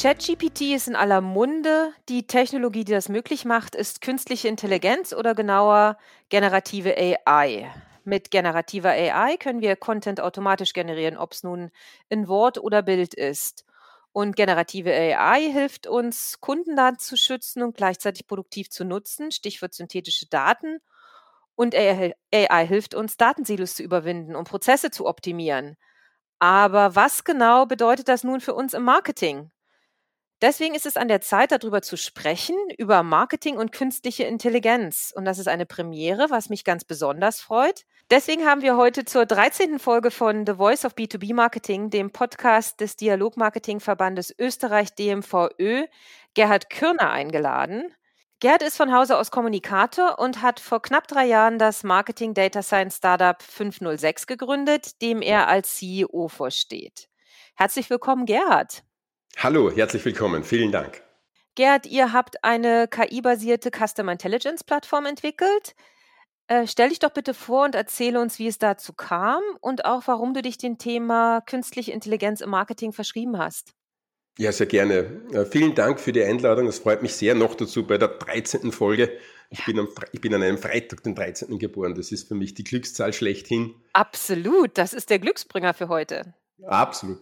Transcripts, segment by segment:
ChatGPT ist in aller Munde. Die Technologie, die das möglich macht, ist künstliche Intelligenz oder genauer generative AI. Mit generativer AI können wir Content automatisch generieren, ob es nun in Wort oder Bild ist. Und generative AI hilft uns, Kundendaten zu schützen und gleichzeitig produktiv zu nutzen, Stichwort synthetische Daten. Und AI, hilft uns, Datensilos zu überwinden, um Prozesse zu optimieren. Aber was genau bedeutet das nun für uns im Marketing? Deswegen ist es an der Zeit, darüber zu sprechen, über Marketing und künstliche Intelligenz. Und das ist eine Premiere, was mich ganz besonders freut. Deswegen haben wir heute zur 13. Folge von The Voice of B2B Marketing, dem Podcast des Dialogmarketingverbandes Österreich DMVÖ, Gerhard Kürner eingeladen. Gerhard ist von Hause aus Kommunikator und hat vor knapp drei Jahren das Marketing Data Science Startup 506 gegründet, dem er als CEO vorsteht. Herzlich willkommen, Gerhard. Hallo, herzlich willkommen. Vielen Dank. Gerd, ihr habt eine KI-basierte Customer Intelligence Plattform entwickelt. Äh, stell dich doch bitte vor und erzähle uns, wie es dazu kam und auch, warum du dich dem Thema künstliche Intelligenz im Marketing verschrieben hast. Ja, sehr gerne. Äh, vielen Dank für die Einladung. Es freut mich sehr noch dazu bei der 13. Folge. Ich, ja. bin am, ich bin an einem Freitag, den 13. geboren. Das ist für mich die Glückszahl schlechthin. Absolut. Das ist der Glücksbringer für heute. Absolut.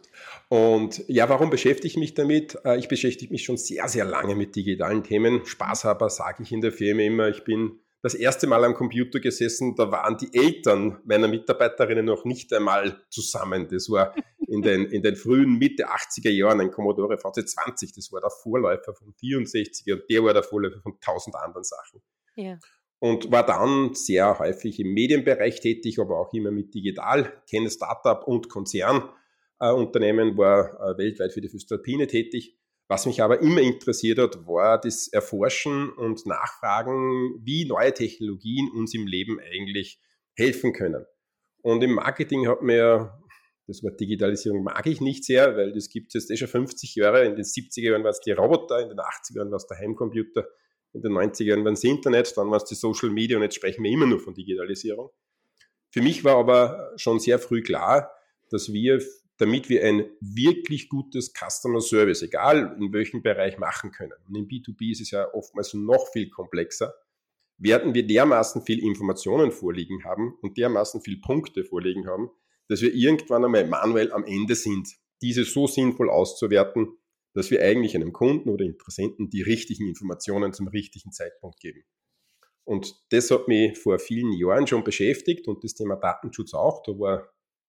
Und ja, warum beschäftige ich mich damit? Äh, ich beschäftige mich schon sehr, sehr lange mit digitalen Themen. Spaßhaber sage ich in der Firma immer. Ich bin das erste Mal am Computer gesessen, da waren die Eltern meiner Mitarbeiterinnen noch nicht einmal zusammen. Das war in den, in den frühen Mitte 80er Jahren ein Commodore VC20. Das war der Vorläufer von 64 und der war der Vorläufer von tausend anderen Sachen. Ja. Und war dann sehr häufig im Medienbereich tätig, aber auch immer mit digital, kenne Startup und Konzern Unternehmen, war äh, weltweit für die Füstalpine tätig. Was mich aber immer interessiert hat, war das Erforschen und Nachfragen, wie neue Technologien uns im Leben eigentlich helfen können. Und im Marketing hat mir, das Wort Digitalisierung mag ich nicht sehr, weil das gibt es jetzt eh schon 50 Jahre. In den 70er Jahren waren es die Roboter, in den 80er Jahren war es der Heimcomputer, in den 90er Jahren war es das Internet, dann war es die Social Media und jetzt sprechen wir immer nur von Digitalisierung. Für mich war aber schon sehr früh klar, dass wir damit wir ein wirklich gutes Customer Service, egal in welchem Bereich, machen können. Und im B2B ist es ja oftmals noch viel komplexer. Werden wir dermaßen viel Informationen vorliegen haben und dermaßen viel Punkte vorliegen haben, dass wir irgendwann einmal manuell am Ende sind, diese so sinnvoll auszuwerten, dass wir eigentlich einem Kunden oder Interessenten die richtigen Informationen zum richtigen Zeitpunkt geben. Und das hat mich vor vielen Jahren schon beschäftigt und das Thema Datenschutz auch. Da war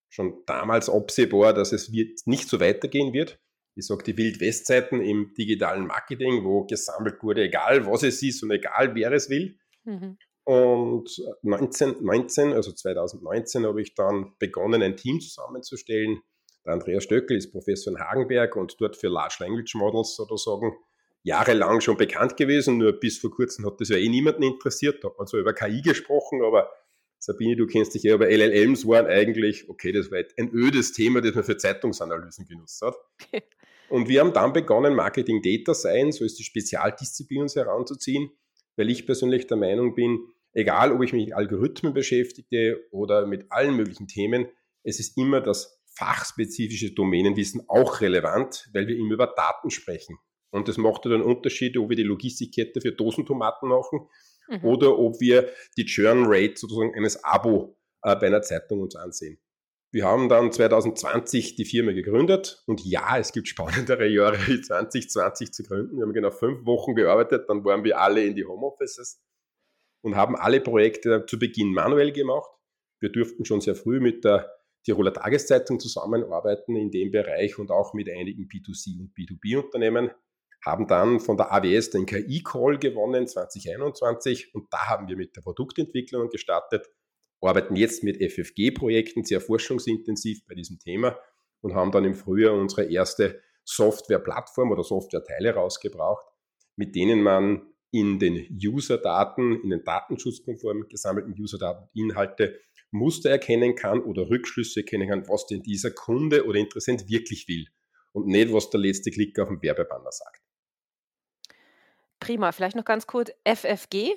schon damals absehbar, dass es wird nicht so weitergehen wird. Ich sage die Wild-West-Zeiten im digitalen Marketing, wo gesammelt wurde, egal was es ist und egal wer es will. Mhm. Und 19, 19, also 2019 habe ich dann begonnen, ein Team zusammenzustellen. Der Andreas Stöckel ist Professor in Hagenberg und dort für Large Language Models sozusagen jahrelang schon bekannt gewesen. Nur bis vor kurzem hat das ja eh niemanden interessiert. Da hat man zwar über KI gesprochen, aber Sabine, du kennst dich ja, aber LLMs waren eigentlich, okay, das war ein ödes Thema, das man für Zeitungsanalysen genutzt hat. Und wir haben dann begonnen, Marketing Data Science, so ist die Spezialdisziplin uns heranzuziehen, weil ich persönlich der Meinung bin, egal ob ich mich mit Algorithmen beschäftige oder mit allen möglichen Themen, es ist immer das fachspezifische Domänenwissen auch relevant, weil wir immer über Daten sprechen. Und das macht dann einen Unterschied, ob wir die Logistikkette für Dosentomaten machen mhm. oder ob wir die Churn Rate sozusagen eines Abo äh, bei einer Zeitung uns ansehen. Wir haben dann 2020 die Firma gegründet und ja, es gibt spannendere Jahre wie 2020 zu gründen. Wir haben genau fünf Wochen gearbeitet, dann waren wir alle in die Homeoffices und haben alle Projekte zu Beginn manuell gemacht. Wir durften schon sehr früh mit der Tiroler Tageszeitung zusammenarbeiten in dem Bereich und auch mit einigen B2C und B2B-Unternehmen haben dann von der AWS den KI-Call gewonnen 2021 und da haben wir mit der Produktentwicklung gestartet, arbeiten jetzt mit FFG-Projekten sehr forschungsintensiv bei diesem Thema und haben dann im Frühjahr unsere erste Software-Plattform oder Software-Teile rausgebracht, mit denen man in den User-Daten, in den datenschutzkonform gesammelten User-Daten Inhalte Muster erkennen kann oder Rückschlüsse erkennen kann, was denn dieser Kunde oder Interessent wirklich will und nicht, was der letzte Klick auf dem Werbebanner sagt. Prima. Vielleicht noch ganz kurz FFG.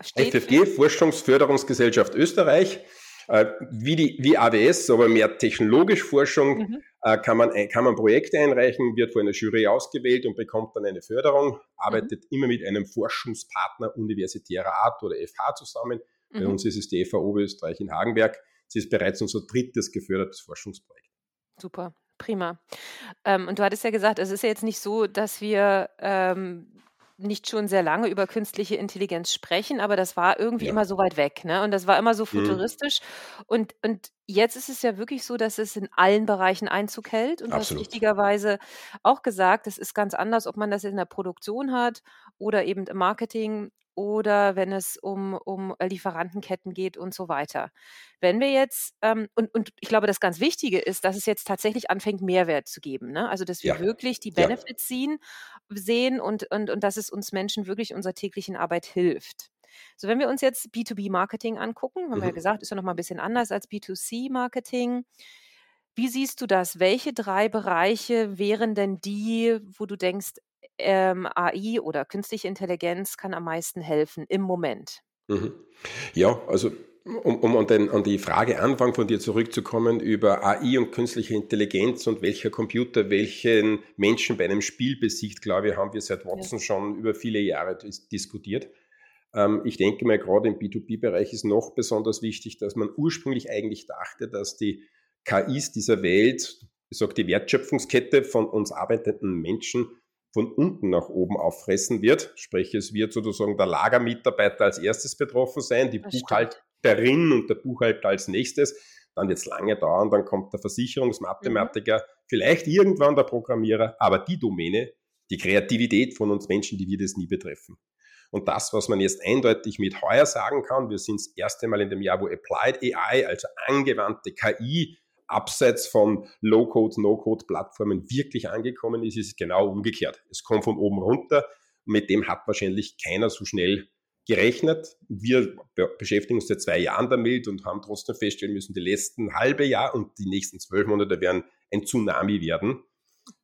Steht FFG, Forschungsförderungsgesellschaft Österreich. Äh, wie, die, wie AWS, aber mehr technologisch Forschung. Mhm. äh, kann, man, kann man Projekte einreichen, wird von einer Jury ausgewählt und bekommt dann eine Förderung, arbeitet mhm. immer mit einem Forschungspartner universitärer Art oder FH zusammen. Mhm. Bei uns ist es die FH Oberösterreich in Hagenberg. Sie ist bereits unser drittes gefördertes Forschungsprojekt. Super, prima. Ähm, und du hattest ja gesagt, es ist ja jetzt nicht so, dass wir ähm, nicht schon sehr lange über künstliche Intelligenz sprechen, aber das war irgendwie Ja. immer so weit weg, ne? Und das war immer so Mhm. futuristisch. Und und jetzt ist es ja wirklich so, dass es in allen Bereichen Einzug hält. Und du hast richtigerweise auch gesagt, es ist ganz anders, ob man das in der Produktion hat oder eben im Marketing oder wenn es um, um äh, Lieferantenketten geht und so weiter. Wenn wir jetzt, ähm, und, und ich glaube, das ganz Wichtige ist, dass es jetzt tatsächlich anfängt, Mehrwert zu geben. Ne? Also, dass wir ja. wirklich die Benefits ja. sehen, sehen und, und, und dass es uns Menschen wirklich unserer täglichen Arbeit hilft. So, wenn wir uns jetzt B2B-Marketing angucken, haben mhm. wir ja mhm. gesagt, ist ja nochmal ein bisschen anders als B2C-Marketing. Wie siehst du das? Welche drei Bereiche wären denn die, wo du denkst, ähm, AI oder künstliche Intelligenz kann am meisten helfen im Moment? Mhm. Ja, also um, um an, den, an, die Frage Anfang von dir zurückzukommen über AI und künstliche Intelligenz und welcher Computer welchen Menschen bei einem Spiel besiegt, glaube ich, haben wir seit Watson ja. schon über viele Jahre dis diskutiert. Ähm, ich denke mal, gerade im B2B-Bereich ist noch besonders wichtig, dass man ursprünglich eigentlich dachte, dass die KIs dieser Welt, ich sage die Wertschöpfungskette von uns arbeitenden Menschen von unten nach oben auffressen wird. Sprich, es wird sozusagen der Lagermitarbeiter als erstes betroffen sein, die das Buchhalterin stimmt. und der Buchhalter als nächstes. Dann wird es lange dauern, dann kommt der Versicherungsmathematiker, mhm. vielleicht irgendwann der Programmierer, aber die Domäne, die Kreativität von uns Menschen, die wird es nie betreffen. Und das, was man jetzt eindeutig mit heuer sagen kann, wir sind das erste Mal in dem Jahr, wo Applied AI, also angewandte KI, abseits von Low-Code, No-Code-Plattformen wirklich angekommen ist, ist es genau umgekehrt. Es kommt von oben runter. Mit dem hat wahrscheinlich keiner so schnell gerechnet. Wir beschäftigen uns seit zwei Jahren damit und haben trotzdem feststellen müssen, die letzten halbe Jahr und die nächsten zwölf Monate werden ein Tsunami werden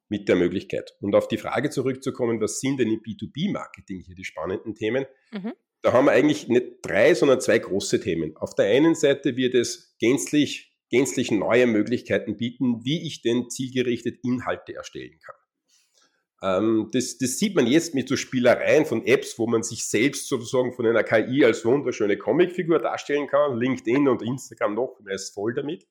mit der Möglichkeit. Und auf die Frage zurückzukommen, was sind denn im B2B-Marketing hier die spannenden Themen? Mhm. Da haben wir eigentlich nicht drei, sondern zwei große Themen. Auf der einen Seite wird es gänzlich gänzlich neue Möglichkeiten bieten, wie ich denn zielgerichtet Inhalte erstellen kann. Ähm, das, das, sieht man jetzt mit so Spielereien von Apps, wo man sich selbst sozusagen von einer KI als wunderschöne Comicfigur darstellen kann. LinkedIn und Instagram noch ist voll damit.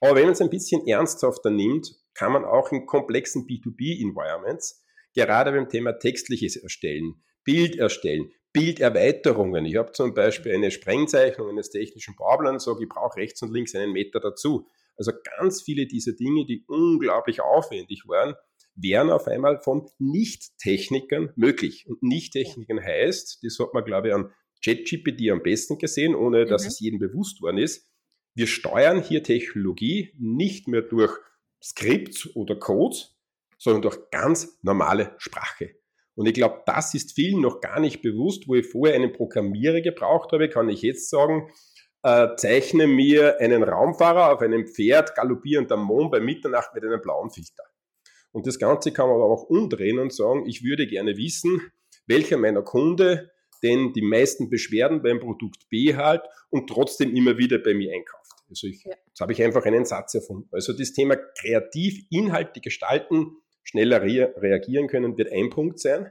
Aber wenn man es ein bisschen ernsthafter nimmt, kann man auch in komplexen B2B-Environments, gerade beim Thema textliches Erstellen, Bild erstellen, Bilderweiterungen. Ich habe zum Beispiel eine Sprengzeichnung eines technischen Bauplans, sage ich brauche rechts und links einen Meter dazu. Also ganz viele dieser Dinge, die unglaublich aufwendig waren, wären auf einmal von Nicht-Technikern möglich. Und Nicht-Technikern heißt, das hat man, glaube ich, an ChatGPT am besten gesehen, ohne dass mhm. es jedem bewusst worden ist. Wir steuern hier Technologie nicht mehr durch Skripts oder Codes, sondern durch ganz normale Sprache. Und ich glaube, das ist vielen noch gar nicht bewusst, wo ich vorher einen Programmierer gebraucht habe, kann ich jetzt sagen, äh, zeichne mir einen Raumfahrer auf einem Pferd galoppierend am Mond bei Mitternacht mit einem blauen Filter. Und das Ganze kann man aber auch umdrehen und sagen, ich würde gerne wissen, welcher meiner Kunde denn die meisten Beschwerden beim Produkt B hat und trotzdem immer wieder bei mir einkauft. Also ich, ja. jetzt habe ich einfach einen Satz erfunden. Also das Thema kreativ Inhalte gestalten schneller re reagieren können, wird ein Punkt sein.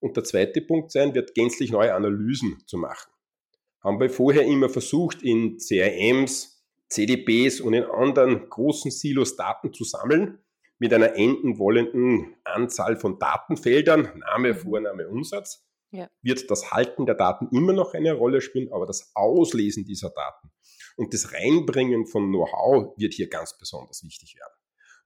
Und der zweite Punkt sein, wird gänzlich neue Analysen zu machen. Haben wir vorher immer versucht, in CRMs, CDBs und in anderen großen Silos Daten zu sammeln, mit einer enden wollenden Anzahl von Datenfeldern, Name, mhm. Vorname, Umsatz, ja. wird das Halten der Daten immer noch eine Rolle spielen, aber das Auslesen dieser Daten und das Reinbringen von Know-how wird hier ganz besonders wichtig werden.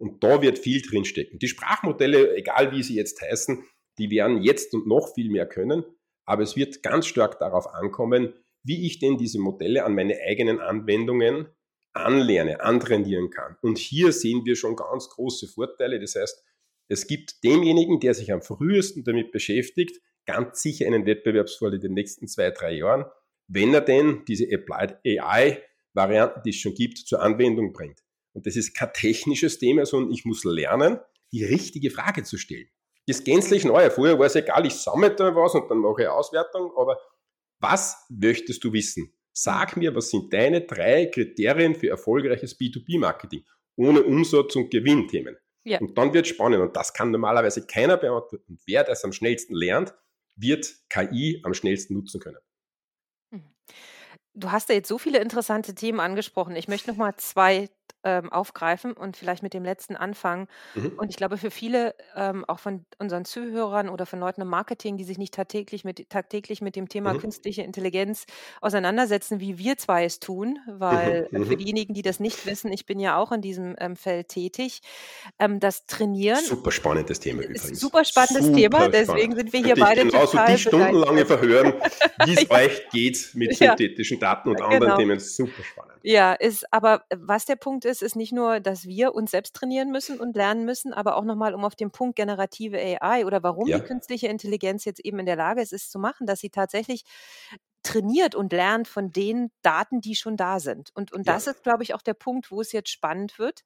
Und da wird viel drinstecken. Die Sprachmodelle, egal wie sie jetzt heißen, die werden jetzt und noch viel mehr können. Aber es wird ganz stark darauf ankommen, wie ich denn diese Modelle an meine eigenen Anwendungen anlerne, antrainieren kann. Und hier sehen wir schon ganz große Vorteile. Das heißt, es gibt demjenigen, der sich am frühesten damit beschäftigt, ganz sicher einen Wettbewerbsvorteil in den nächsten zwei, drei Jahren, wenn er denn diese Applied AI Varianten, die es schon gibt, zur Anwendung bringt. Und das ist kein technisches Thema, sondern ich muss lernen, die richtige Frage zu stellen. Das ist gänzlich neu. Vorher war es egal, ich sammle da was und dann mache ich Auswertung, aber was möchtest du wissen? Sag mir, was sind deine drei Kriterien für erfolgreiches B2B-Marketing? ohne Umsatz- und Gewinnthemen. Ja. Und dann wird es spannend. Und das kann normalerweise keiner beantworten. Und wer das am schnellsten lernt, wird KI am schnellsten nutzen können. Mhm. Du hast ja jetzt so viele interessante Themen angesprochen. Ich möchte noch mal zwei ähm, aufgreifen und vielleicht mit dem letzten anfangen. Mhm. Und ich glaube, für viele, ähm, auch von unseren Zuhörern oder von Leuten im Marketing, die sich nicht tagtäglich mit, tagtäglich mit dem Thema Mhm. künstliche Intelligenz auseinandersetzen, wie wir zwei es tun, weil Mhm. äh, für Mhm. diejenigen, die das nicht wissen, ich bin ja auch in diesem ähm, Feld tätig, ähm, das Trainieren Super spannendes Thema übrigens. super spannendes Super Thema, spannend. deswegen sind wir hier ich beide genauso total die stundenlange verhören, wie es Ja. euch geht mit synthetischen Daten und anderen Genau. Themen. Super spannend. Ja, ist aber äh, was der Punkt ist, ist nicht nur, dass wir uns selbst trainieren müssen und lernen müssen, aber auch nochmal um auf den Punkt generative AI oder warum Ja. die künstliche Intelligenz jetzt eben in der Lage ist, es zu machen, dass sie tatsächlich trainiert und lernt von den Daten, die schon da sind. Und, und Ja. das ist, glaube ich, auch der Punkt, wo es jetzt spannend wird.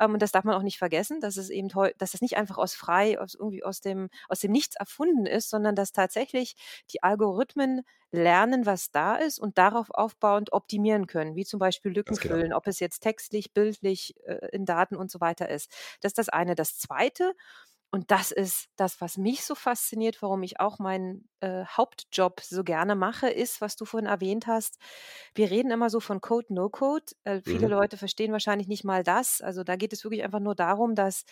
Ähm, und das darf man auch nicht vergessen, dass es eben dass es nicht einfach aus frei, aus irgendwie aus dem, aus dem Nichts erfunden ist, sondern dass tatsächlich die Algorithmen lernen, was da ist und darauf aufbauend optimieren können, wie zum Beispiel Lücken genau. füllen, ob es jetzt textlich, bildlich, äh, in Daten und so weiter ist. Das ist das eine. Das zweite, und das ist das, was mich so fasziniert, warum ich auch meinen äh, Hauptjob so gerne mache, ist, was du vorhin erwähnt hast. Wir reden immer so von Code, No Code. Äh, viele Mhm. Leute verstehen wahrscheinlich nicht mal das. Also da geht es wirklich einfach nur darum, dass,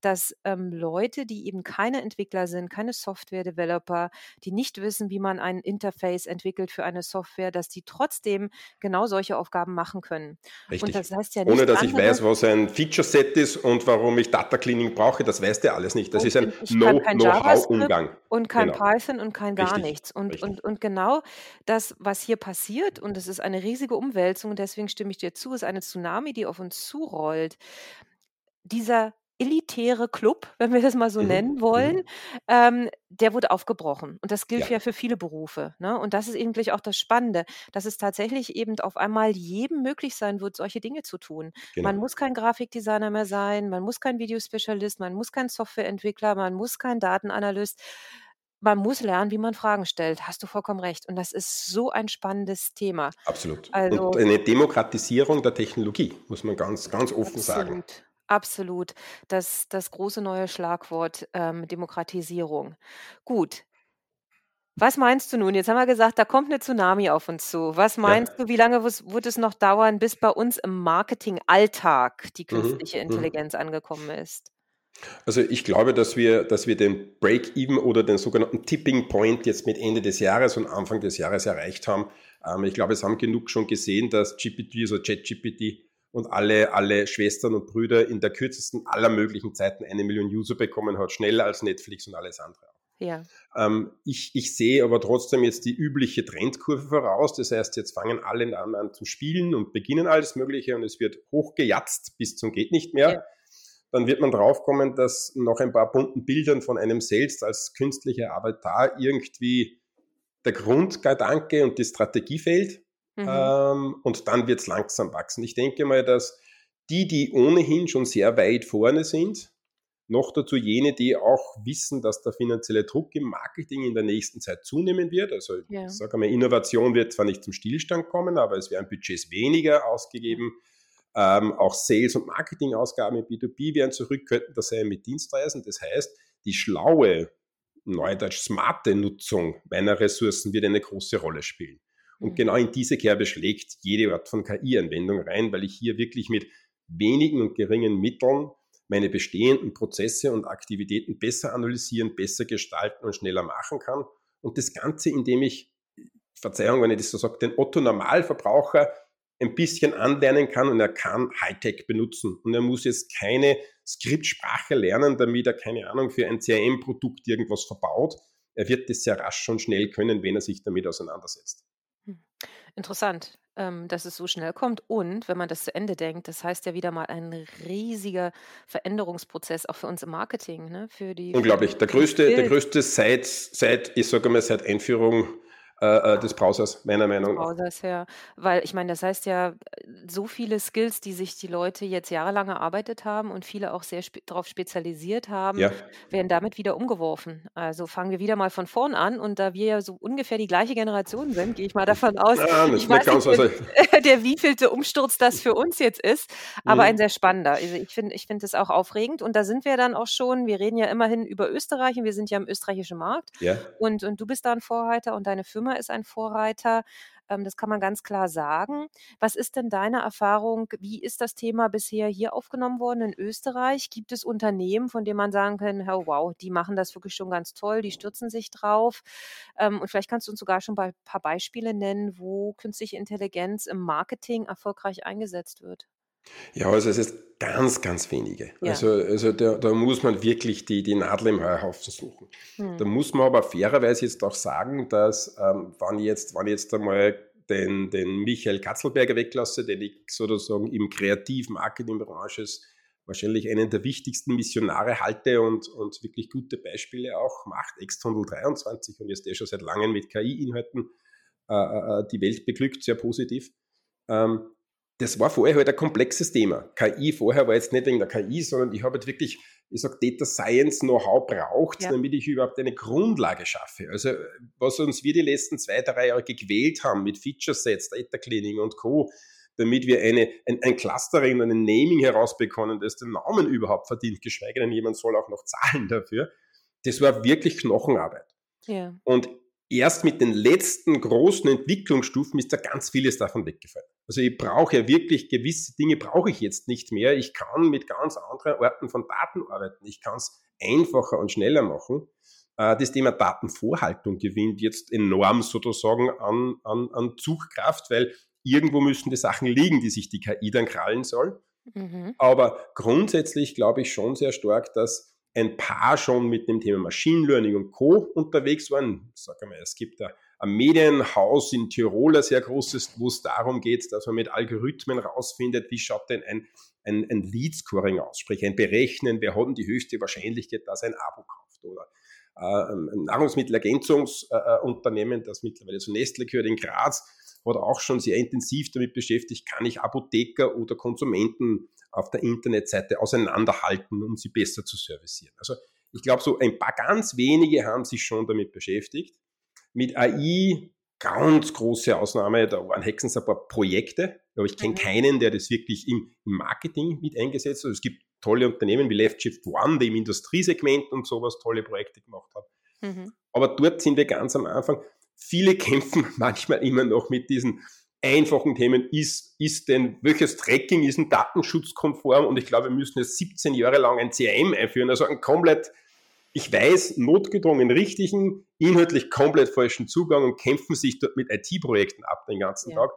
dass ähm, Leute, die eben keine Entwickler sind, keine Software-Developer, die nicht wissen, wie man ein Interface entwickelt für eine Software, dass die trotzdem genau solche Aufgaben machen können. Und Richtig. das heißt ja Ohne dass ich anderes. weiß, was ein Feature-Set ist und warum ich Data Cleaning brauche, das weiß der alles nicht. Das Und ist ein ich kann kein JavaScript Know-how-Umgang. und kein Genau. Python und kein gar Richtig, nichts. Und, richtig. und, und genau das, was hier passiert, und es ist eine riesige Umwälzung, und deswegen stimme ich dir zu, ist eine Tsunami, die auf uns zurollt. Dieser elitäre Club, wenn wir das mal so Mhm. nennen Mhm. wollen, ähm, der wurde aufgebrochen. Und das gilt Ja. ja für viele Berufe. Ne? Und das ist eigentlich auch das Spannende, dass es tatsächlich eben auf einmal jedem möglich sein wird, solche Dinge zu tun. Man Genau. muss kein Grafikdesigner mehr sein, man muss kein Videospezialist, man muss kein Softwareentwickler, man muss kein Datenanalyst. Man muss lernen, wie man Fragen stellt. Hast du vollkommen recht. Und das ist so ein spannendes Thema. Absolut. Und Also eine Demokratisierung der Technologie, muss man ganz, ganz offen sagen. Absolut. Das, das große neue Schlagwort ähm, Demokratisierung. Gut. Was meinst du nun? Jetzt haben wir gesagt, da kommt eine Tsunami auf uns zu. Was Ja. meinst du, wie lange wird es noch dauern, bis bei uns im Marketing-Alltag die Mhm. künstliche Mhm. Intelligenz angekommen ist? Also ich glaube, dass wir, dass wir den Break-Even oder den sogenannten Tipping Point jetzt mit Ende des Jahres und Anfang des Jahres erreicht haben. Ähm, ich glaube, es haben genug schon gesehen, dass GPT, also ChatGPT und alle, alle Schwestern und Brüder in der kürzesten aller möglichen Zeiten eine Million User bekommen hat, schneller als Netflix und alles andere. Ja. Ähm, ich, ich sehe aber trotzdem jetzt die übliche Trendkurve voraus. Das heißt, jetzt fangen alle an, an zu spielen und beginnen alles Mögliche und es wird hochgejatzt bis zum geht nicht mehr. Ja. Dann wird man draufkommen, dass nach ein paar bunten Bildern von einem selbst als künstlicher Avatar irgendwie der Grundgedanke und die Strategie fehlt. Mhm. Ähm, und dann wird es langsam wachsen. Ich denke mal, dass die, die ohnehin schon sehr weit vorne sind, noch dazu jene, die auch wissen, dass der finanzielle Druck im Marketing in der nächsten Zeit zunehmen wird. Also Ja. ich sage mal, Innovation wird zwar nicht zum Stillstand kommen, aber es werden Budgets weniger ausgegeben. Ähm, auch Sales- und Marketingausgaben im B2B werden zurück, könnten das sein mit Dienstreisen. Das heißt, die schlaue, neudeutsch smarte Nutzung meiner Ressourcen wird eine große Rolle spielen. Und Mhm. genau in diese Kerbe schlägt jede Art von KI-Anwendung rein, weil ich hier wirklich mit wenigen und geringen Mitteln meine bestehenden Prozesse und Aktivitäten besser analysieren, besser gestalten und schneller machen kann. Und das Ganze, indem ich, Verzeihung, wenn ich das so sage, den Otto Normalverbraucher ein bisschen anlernen kann und er kann Hightech benutzen. Und er muss jetzt keine Skriptsprache lernen, damit er, keine Ahnung, für ein CRM-Produkt irgendwas verbaut. Er wird das sehr rasch und schnell können, wenn er sich damit auseinandersetzt. Interessant, ähm, dass es so schnell kommt. Und wenn man das zu Ende denkt, das heißt ja wieder mal ein riesiger Veränderungsprozess auch für uns im Marketing, ne? Für die, Unglaublich. Der größte, der größte seit, seit, ich sage mal, seit Einführung äh, äh, des Browsers, meiner Meinung nach. Browsers, ja. Weil ich meine, das heißt ja, so viele Skills, die sich die Leute jetzt jahrelang erarbeitet haben und viele auch sehr spe darauf spezialisiert haben, ja. werden damit wieder umgeworfen. Also fangen wir wieder mal von vorn an und da wir ja so ungefähr die gleiche Generation sind, gehe ich mal davon aus, ja, ich weiß nicht, also der wievielte Umsturz das für uns jetzt ist, aber mhm. ein sehr spannender. Also ich finde ich finde es auch aufregend und da sind wir dann auch schon, wir reden ja immerhin über Österreich und wir sind ja im österreichischen Markt ja. und, und du bist da ein Vorreiter und deine Firma ist ein Vorreiter. Ähm, das kann man ganz klar sagen. Was ist denn deine Erfahrung? Wie ist das Thema bisher hier aufgenommen worden in Österreich? Gibt es Unternehmen, von denen man sagen kann, oh, wow, die machen das wirklich schon ganz toll, die stürzen sich drauf? Ähm, und vielleicht kannst du uns sogar schon ein paar Beispiele nennen, wo künstliche Intelligenz im Marketing erfolgreich eingesetzt wird. Ja, also es ist ganz, ganz wenige. Ja. Also, also da, da, muss man wirklich die, die Nadel im Heuhaufen suchen. Hm. Da muss man aber fairerweise jetzt auch sagen, dass ähm, wenn, ich jetzt, wenn ich jetzt einmal den, den Michael Katzelberger weglasse, den ich sozusagen im kreativen Marketingbranche wahrscheinlich einen der wichtigsten Missionare halte und, und wirklich gute Beispiele auch macht, Extondel 23 und jetzt der schon seit langem mit KI-Inhalten äh, äh, äh, die Welt beglückt, sehr positiv. Ähm, das war vorher halt ein komplexes Thema. KI vorher war jetzt nicht wegen der KI, sondern ich habe halt wirklich, ich sage, Data Science Know-how braucht, ja. damit ich überhaupt eine Grundlage schaffe. Also was uns wir die letzten zwei, drei Jahre gequält haben mit Feature Sets, Data Cleaning und Co., damit wir eine, ein, ein Clustering und ein Naming herausbekommen, das den Namen überhaupt verdient, geschweige denn jemand soll auch noch zahlen dafür. Das war wirklich Knochenarbeit. Ja. Und erst mit den letzten großen Entwicklungsstufen ist da ganz vieles davon weggefallen. Also ich brauche ja wirklich gewisse Dinge brauche ich jetzt nicht mehr. Ich kann mit ganz anderen Arten von Daten arbeiten. Ich kann es einfacher und schneller machen. Äh, das Thema Datenvorhaltung gewinnt jetzt enorm sozusagen an, an, an Zugkraft, weil irgendwo müssen die Sachen liegen, die sich die KI dann krallen soll. Mhm. Aber grundsätzlich glaube ich schon sehr stark, dass ein paar schon mit dem Thema Machine Learning und Co. unterwegs waren. Sag mal, es gibt da ein Medienhaus in Tirol, ein sehr großes, wo es darum geht, dass man mit Algorithmen rausfindet, wie schaut denn ein, ein, ein Lead-Scoring aus, sprich ein Berechnen, wer hat denn die höchste Wahrscheinlichkeit, dass ein Abo kauft oder äh, ein Nahrungsmittelergänzungsunternehmen, äh, das mittlerweile zu Nestle gehört in Graz, hat auch schon sehr intensiv damit beschäftigt, kann ich Apotheker oder Konsumenten auf der Internetseite auseinanderhalten, um sie besser zu servicieren. Also ich glaube, so ein paar ganz wenige haben sich schon damit beschäftigt. Mit AI ganz große Ausnahme, da waren Hexens ein paar Projekte, aber ich kenne mhm. keinen, der das wirklich im, Marketing mit eingesetzt hat. Also es gibt tolle Unternehmen wie Left Shift One, die im Industriesegment und sowas tolle Projekte gemacht haben. Mhm. Aber dort sind wir ganz am Anfang. Viele kämpfen manchmal immer noch mit diesen einfachen Themen. Ist, ist denn, welches Tracking ist ein datenschutzkonform? Und ich glaube, wir müssen jetzt 17 Jahre lang ein CRM einführen. Also ein komplett, ich weiß, notgedrungen richtigen, inhaltlich komplett falschen Zugang und kämpfen sich dort mit IT-Projekten ab den ganzen ja. Tag.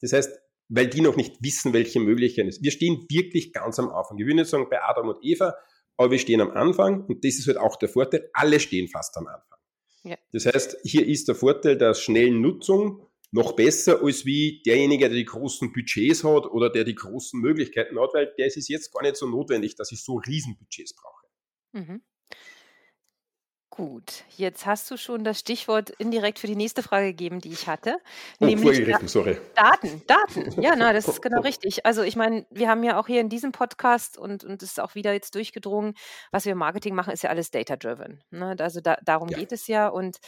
Das heißt, weil die noch nicht wissen, welche Möglichkeiten es Wir stehen wirklich ganz am Anfang. Ich will nicht sagen bei Adam und Eva, aber wir stehen am Anfang und das ist halt auch der Vorteil. Alle stehen fast am Anfang. Ja. Das heißt, hier ist der Vorteil der schnellen Nutzung noch besser als wie derjenige, der die großen Budgets hat oder der die großen Möglichkeiten hat, weil der ist es jetzt gar nicht so notwendig, dass ich so Riesenbudgets brauche. Mhm. Gut, jetzt hast du schon das Stichwort indirekt für die nächste Frage gegeben, die ich hatte. Oh, nämlich sorry. Daten, Daten. Ja, na, das ist genau richtig. Also ich meine, wir haben ja auch hier in diesem Podcast und, und ist auch wieder jetzt durchgedrungen, was wir im Marketing machen, ist ja alles data-driven. Ne? Also da, darum ja. geht es ja. Und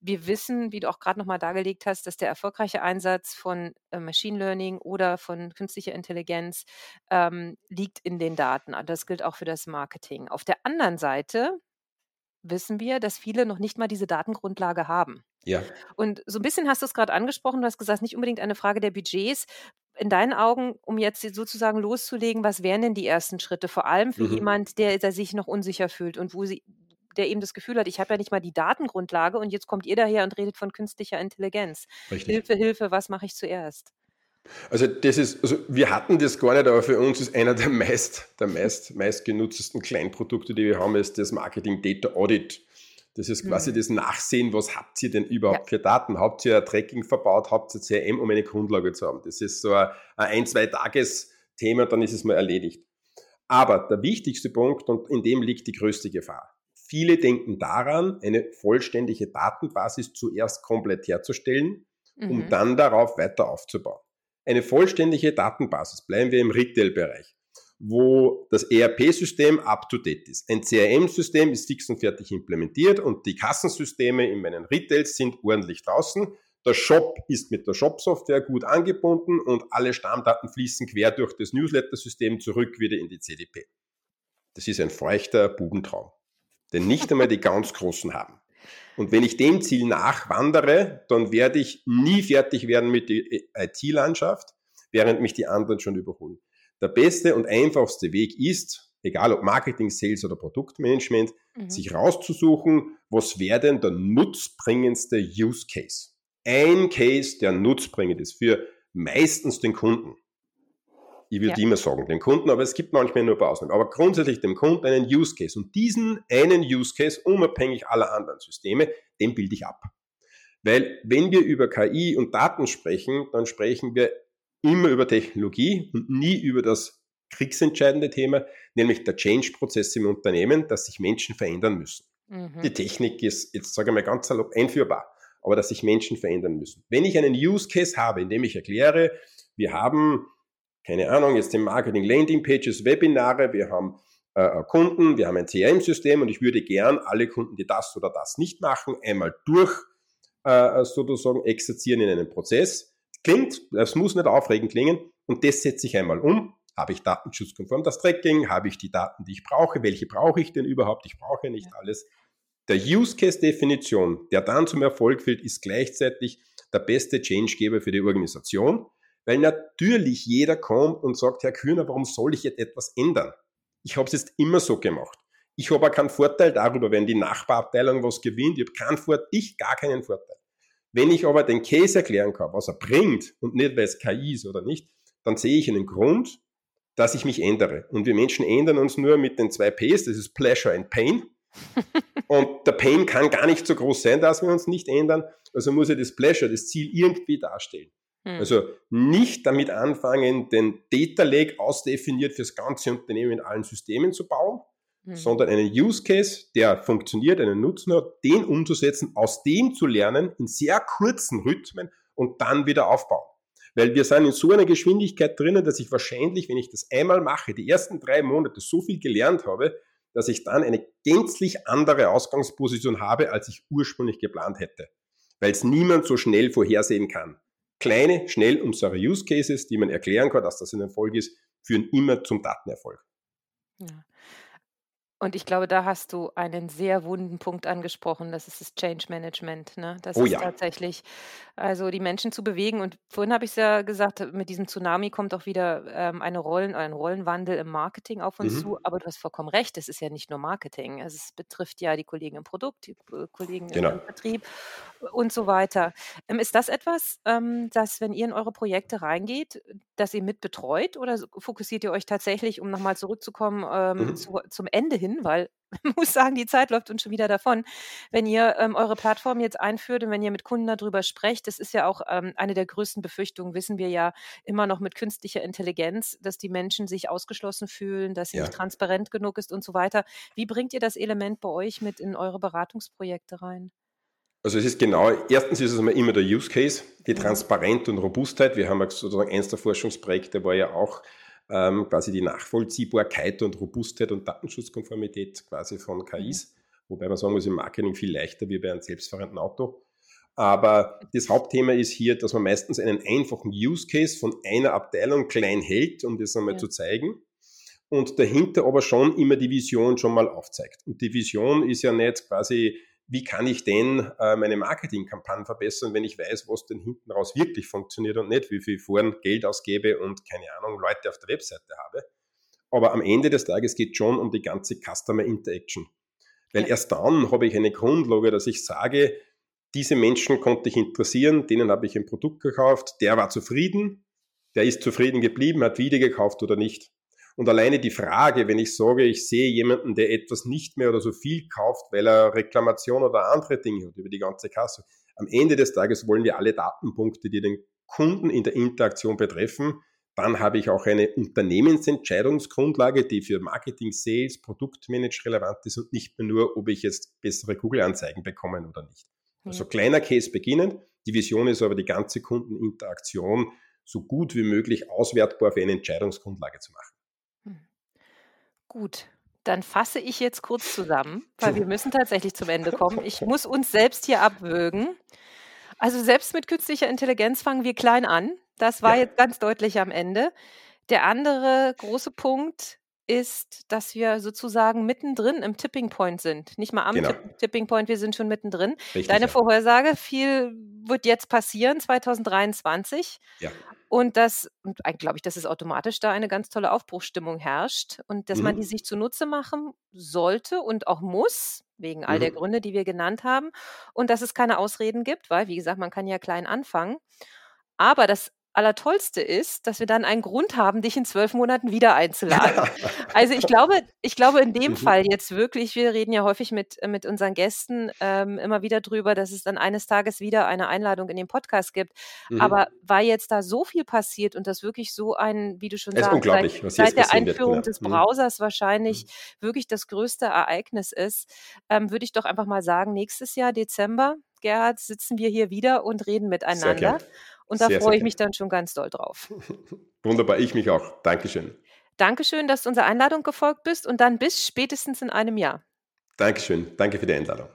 wir wissen, wie du auch gerade nochmal dargelegt hast, dass der erfolgreiche Einsatz von äh, Machine Learning oder von künstlicher Intelligenz ähm, liegt in den Daten. Das gilt auch für das Marketing. Auf der anderen Seite wissen wir, dass viele noch nicht mal diese Datengrundlage haben. Ja. Und so ein bisschen hast du es gerade angesprochen, du hast gesagt, nicht unbedingt eine Frage der Budgets. In deinen Augen, um jetzt sozusagen loszulegen, was wären denn die ersten Schritte, vor allem für mhm. jemand, der, der, sich noch unsicher fühlt und wo sie, der eben das Gefühl hat, ich habe ja nicht mal die Datengrundlage und jetzt kommt ihr daher und redet von künstlicher Intelligenz. Richtig. Hilfe, Hilfe, was mache ich zuerst? Also das ist, also wir hatten das gar nicht, aber für uns ist einer der meist, der meist, meistgenutztesten Kleinprodukte, die wir haben, ist das Marketing Data Audit. Das ist quasi mhm. das Nachsehen, was habt ihr denn überhaupt ja. für Daten? Habt ihr ein Tracking verbaut? Habt ihr CRM, um eine Grundlage zu haben? Das ist so ein, ein zwei Tages Thema, dann ist es mal erledigt. Aber der wichtigste Punkt, und in dem liegt die größte Gefahr. Viele denken daran, eine vollständige Datenbasis zuerst komplett herzustellen, um mhm. dann darauf weiter aufzubauen. Eine vollständige Datenbasis, bleiben wir im Retail-Bereich, wo das ERP-System up-to-date ist. Ein CRM-System ist fix und fertig implementiert und die Kassensysteme in meinen Retails sind ordentlich draußen. Der Shop ist mit der Shop-Software gut angebunden und alle Stammdaten fließen quer durch das Newsletter-System zurück wieder in die CDP. Das ist ein feuchter Bubentraum denn nicht einmal die ganz Großen haben. Und wenn ich dem Ziel nachwandere, dann werde ich nie fertig werden mit der IT-Landschaft, während mich die anderen schon überholen. Der beste und einfachste Weg ist, egal ob Marketing, Sales oder Produktmanagement, mhm. sich rauszusuchen, was wäre denn der nutzbringendste Use Case. Ein Case, der nutzbringend ist für meistens den Kunden. Ich würde ja. immer sagen, dem Kunden, aber es gibt manchmal nur ein paar Ausnahmen. Aber grundsätzlich dem Kunden einen Use Case. Und diesen einen Use Case, unabhängig aller anderen Systeme, den bilde ich ab. Weil wenn wir über KI und Daten sprechen, dann sprechen wir immer über Technologie und nie über das kriegsentscheidende Thema, nämlich der Change-Prozess im Unternehmen, dass sich Menschen verändern müssen. Mhm. Die Technik ist, jetzt sage ich mal ganz salopp, einführbar, aber dass sich Menschen verändern müssen. Wenn ich einen Use Case habe, in dem ich erkläre, wir haben keine Ahnung, jetzt im Marketing Landing Pages, Webinare, wir haben äh, äh Kunden, wir haben ein CRM-System und ich würde gern alle Kunden, die das oder das nicht machen, einmal durch äh, sozusagen exerzieren in einem Prozess. Klingt, das muss nicht aufregend klingen und das setze ich einmal um. Habe ich datenschutzkonform das Tracking? Habe ich die Daten, die ich brauche? Welche brauche ich denn überhaupt? Ich brauche nicht alles. Der Use Case Definition, der dann zum Erfolg führt, ist gleichzeitig der beste Changegeber für die Organisation, weil natürlich jeder kommt und sagt, Herr Kühner, warum soll ich jetzt etwas ändern? Ich habe es jetzt immer so gemacht. Ich habe auch keinen Vorteil darüber, wenn die Nachbarabteilung was gewinnt. Ich habe keinen Vorteil, ich gar keinen Vorteil. Wenn ich aber den Case erklären kann, was er bringt und nicht, weil es KI ist oder nicht, dann sehe ich einen Grund, dass ich mich ändere. Und wir Menschen ändern uns nur mit den zwei Ps, das ist Pleasure and Pain. und der Pain kann gar nicht so groß sein, dass wir uns nicht ändern. Also muss ich das Pleasure, das Ziel irgendwie darstellen. Hm. Also nicht damit anfangen, den Data Lake ausdefiniert fürs ganze Unternehmen in allen Systemen zu bauen, hm. sondern einen Use Case, der funktioniert, einen Nutzen hat, den umzusetzen, aus dem zu lernen, in sehr kurzen Rhythmen und dann wieder aufbauen. Weil wir sind in so einer Geschwindigkeit drinnen, dass ich wahrscheinlich, wenn ich das einmal mache, die ersten drei Monate so viel gelernt habe, dass ich dann eine gänzlich andere Ausgangsposition habe, als ich ursprünglich geplant hätte. Weil es niemand so schnell vorhersehen kann kleine, schnell unsere Use Cases, die man erklären kann, dass das ein Erfolg ist, führen immer zum Datenerfolg. Ja. Und ich glaube, da hast du einen sehr wunden Punkt angesprochen. Das ist das Change Management. Ne? Das oh, ist ja. tatsächlich, also die Menschen zu bewegen. Und vorhin habe ich es ja gesagt, mit diesem Tsunami kommt auch wieder ähm, eine Rollen, ein Rollenwandel im Marketing auf uns mhm. zu. Aber du hast vollkommen recht, es ist ja nicht nur Marketing. Es betrifft ja die Kollegen im Produkt, die Kollegen genau. im Vertrieb und so weiter. Ähm, ist das etwas, ähm, dass, wenn ihr in eure Projekte reingeht, dass ihr mit betreut oder fokussiert ihr euch tatsächlich, um nochmal zurückzukommen, ähm, mhm. zu, zum Ende hin? Weil ich muss sagen, die Zeit läuft uns schon wieder davon. Wenn ihr ähm, eure Plattform jetzt einführt und wenn ihr mit Kunden darüber sprecht, das ist ja auch ähm, eine der größten Befürchtungen, wissen wir ja immer noch mit künstlicher Intelligenz, dass die Menschen sich ausgeschlossen fühlen, dass sie ja. nicht transparent genug ist und so weiter. Wie bringt ihr das Element bei euch mit in eure Beratungsprojekte rein? Also es ist genau, erstens ist es immer der Use Case, die Transparenz und Robustheit. Wir haben sozusagen eins der Forschungsprojekte war ja auch ähm, quasi die Nachvollziehbarkeit und Robustheit und Datenschutzkonformität quasi von KIs, mhm. wobei man sagen muss, im Marketing viel leichter wie bei einem selbstfahrenden Auto. Aber das Hauptthema ist hier, dass man meistens einen einfachen Use Case von einer Abteilung klein hält, um das einmal ja. zu zeigen. Und dahinter aber schon immer die Vision schon mal aufzeigt. Und die Vision ist ja nicht quasi wie kann ich denn äh, meine Marketingkampagnen verbessern, wenn ich weiß, was denn hinten raus wirklich funktioniert und nicht, wie viel vorn Geld ausgebe und keine Ahnung, Leute auf der Webseite habe. Aber am Ende des Tages geht es schon um die ganze Customer Interaction. Weil erst dann habe ich eine Grundlage, dass ich sage, diese Menschen konnte ich interessieren, denen habe ich ein Produkt gekauft, der war zufrieden, der ist zufrieden geblieben, hat wieder gekauft oder nicht. Und alleine die Frage, wenn ich sage, ich sehe jemanden, der etwas nicht mehr oder so viel kauft, weil er Reklamation oder andere Dinge hat über die ganze Kasse. Am Ende des Tages wollen wir alle Datenpunkte, die den Kunden in der Interaktion betreffen, Dann habe ich auch eine Unternehmensentscheidungsgrundlage, die für Marketing, Sales, Produktmanage relevant ist und nicht mehr nur, ob ich jetzt bessere Google-Anzeigen bekomme oder nicht. Also kleiner Case beginnen. Die Vision ist aber, die ganze Kundeninteraktion so gut wie möglich auswertbar für eine Entscheidungsgrundlage zu machen. Gut, dann fasse ich jetzt kurz zusammen, weil wir müssen tatsächlich zum Ende kommen. Ich muss uns selbst hier abwürgen. Also selbst mit künstlicher Intelligenz fangen wir klein an. Das war ja. jetzt ganz deutlich am Ende. Der andere große Punkt ist, dass wir sozusagen mittendrin im Tipping Point sind. Nicht mal am genau. Tipping Point, wir sind schon mittendrin. Richtig, Deine ja. Vorhersage, viel wird jetzt passieren 2023. Ja. Und das, glaube ich, dass es automatisch da eine ganz tolle Aufbruchsstimmung herrscht und dass mhm. man die sich zunutze machen sollte und auch muss, wegen all mhm. der Gründe, die wir genannt haben. Und dass es keine Ausreden gibt, weil, wie gesagt, man kann ja klein anfangen. Aber das Allertollste ist, dass wir dann einen Grund haben, dich in zwölf Monaten wieder einzuladen. also ich glaube, ich glaube in dem mhm. Fall jetzt wirklich, wir reden ja häufig mit, mit unseren Gästen ähm, immer wieder drüber, dass es dann eines Tages wieder eine Einladung in den Podcast gibt. Mhm. Aber weil jetzt da so viel passiert und das wirklich so ein, wie du schon es sagst, seit, seit der Einführung wird, genau. des mhm. Browsers mhm. wahrscheinlich wirklich das größte Ereignis ist, ähm, würde ich doch einfach mal sagen, nächstes Jahr, Dezember, Gerhard, sitzen wir hier wieder und reden miteinander. Und da sehr, freue ich mich dann schon ganz doll drauf. Wunderbar, ich mich auch. Dankeschön. Dankeschön, dass du unserer Einladung gefolgt bist und dann bis spätestens in einem Jahr. Dankeschön, danke für die Einladung.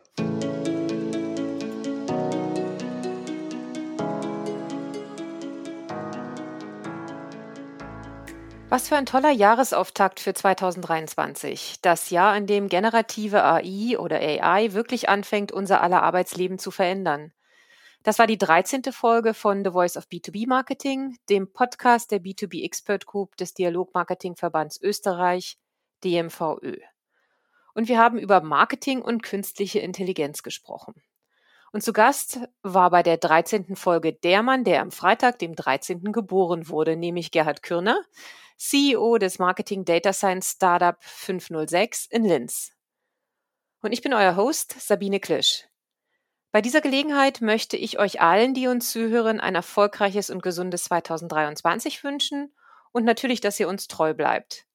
Was für ein toller Jahresauftakt für 2023. Das Jahr, in dem generative AI oder AI wirklich anfängt, unser aller Arbeitsleben zu verändern. Das war die 13. Folge von The Voice of B2B Marketing, dem Podcast der B2B Expert Group des Dialogmarketingverbands Österreich, DMVÖ. Und wir haben über Marketing und künstliche Intelligenz gesprochen. Und zu Gast war bei der 13. Folge der Mann, der am Freitag, dem 13. geboren wurde, nämlich Gerhard Kürner, CEO des Marketing Data Science Startup 506 in Linz. Und ich bin euer Host, Sabine Klisch. Bei dieser Gelegenheit möchte ich euch allen, die uns zuhören, ein erfolgreiches und gesundes 2023 wünschen und natürlich, dass ihr uns treu bleibt.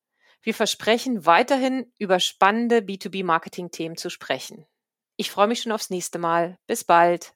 Wir versprechen weiterhin über spannende B2B-Marketing-Themen zu sprechen. Ich freue mich schon aufs nächste Mal. Bis bald.